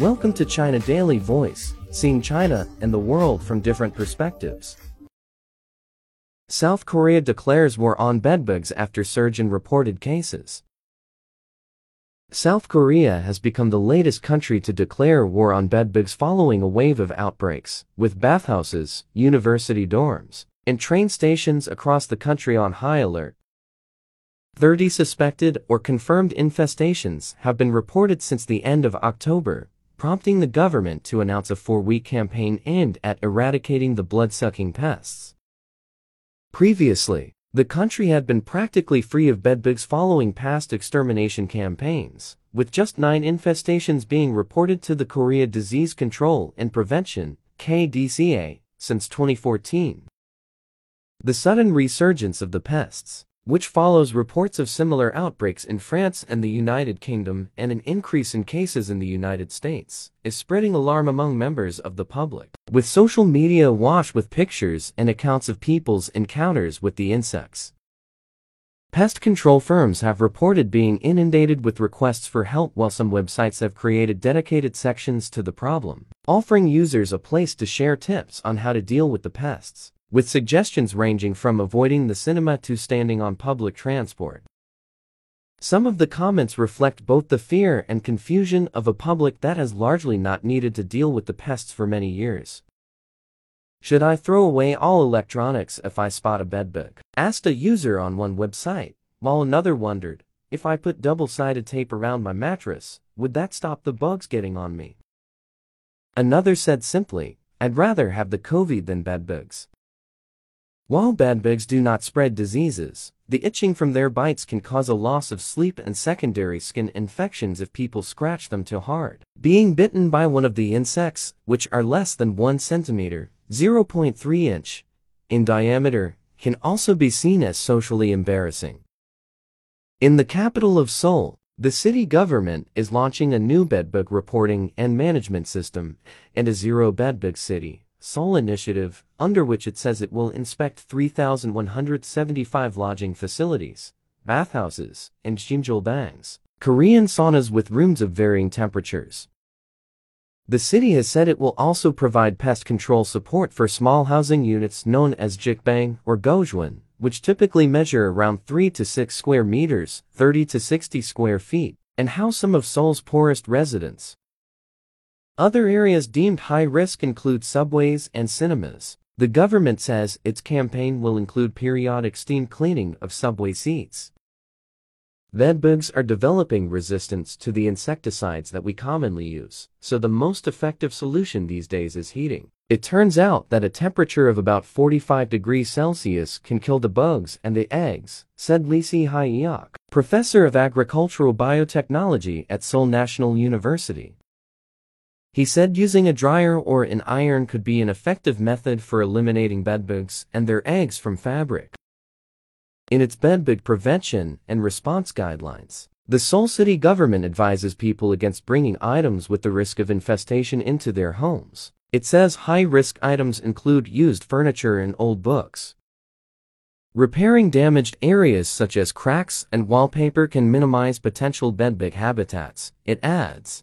Welcome to China Daily Voice, seeing China and the world from different perspectives. South Korea declares war on bedbugs after surge in reported cases. South Korea has become the latest country to declare war on bedbugs following a wave of outbreaks, with bathhouses, university dorms, and train stations across the country on high alert. 30 suspected or confirmed infestations have been reported since the end of October, prompting the government to announce a four-week campaign aimed at eradicating the blood-sucking pests. Previously, the country had been practically free of bedbugs following past extermination campaigns, with just nine infestations being reported to the Korea Disease Control and Prevention KDCA, since 2014. The sudden resurgence of the pests, which follows reports of similar outbreaks in France and the United Kingdom and an increase in cases in the United States, is spreading alarm among members of the public. With social media awash with pictures and accounts of people's encounters with the insects. Pest control firms have reported being inundated with requests for help while some websites have created dedicated sections to the problem, offering users a place to share tips on how to deal with the pests with suggestions ranging from avoiding the cinema to standing on public transport. Some of the comments reflect both the fear and confusion of a public that has largely not needed to deal with the pests for many years. Should I throw away all electronics if I spot a bedbug? Asked a user on one website, while another wondered, if I put double-sided tape around my mattress, would that stop the bugs getting on me? Another said simply, I'd rather have the COVID than bedbugs. While bedbugs do not spread diseases, the itching from their bites can cause a loss of sleep and secondary skin infections if people scratch them too hard. Being bitten by one of the insects, which are less than 1 centimeter, 0.3 inch, in diameter, can also be seen as socially embarrassing. In the capital of Seoul, the city government is launching a new bedbug reporting and management system and a zero bedbug city. Seoul Initiative, under which it says it will inspect 3,175 lodging facilities, bathhouses, and jjimjilbangs, Korean saunas with rooms of varying temperatures. The city has said it will also provide pest control support for small housing units known as jjokbang or goshiwon, which typically measure around 3 to 6 square meters, 30 to 60 square feet, and house some of Seoul's poorest residents. Other areas deemed high risk include subways and cinemas. The government says its campaign will include periodic steam cleaning of subway seats. Bedbugs are developing resistance to the insecticides that we commonly use, so the most effective solution these days is heating. It turns out that a temperature of about 45 degrees Celsius can kill the bugs and the eggs, said Lee Si-hyuk, professor of agricultural biotechnology at Seoul National University. He said using a dryer or an iron could be an effective method for eliminating bedbugs and their eggs from fabric. In its bedbug prevention and response guidelines, the Seoul City government advises people against bringing items with the risk of infestation into their homes. It says high-risk items include used furniture and old books. Repairing damaged areas such as cracks and wallpaper can minimize potential bedbug habitats, it adds.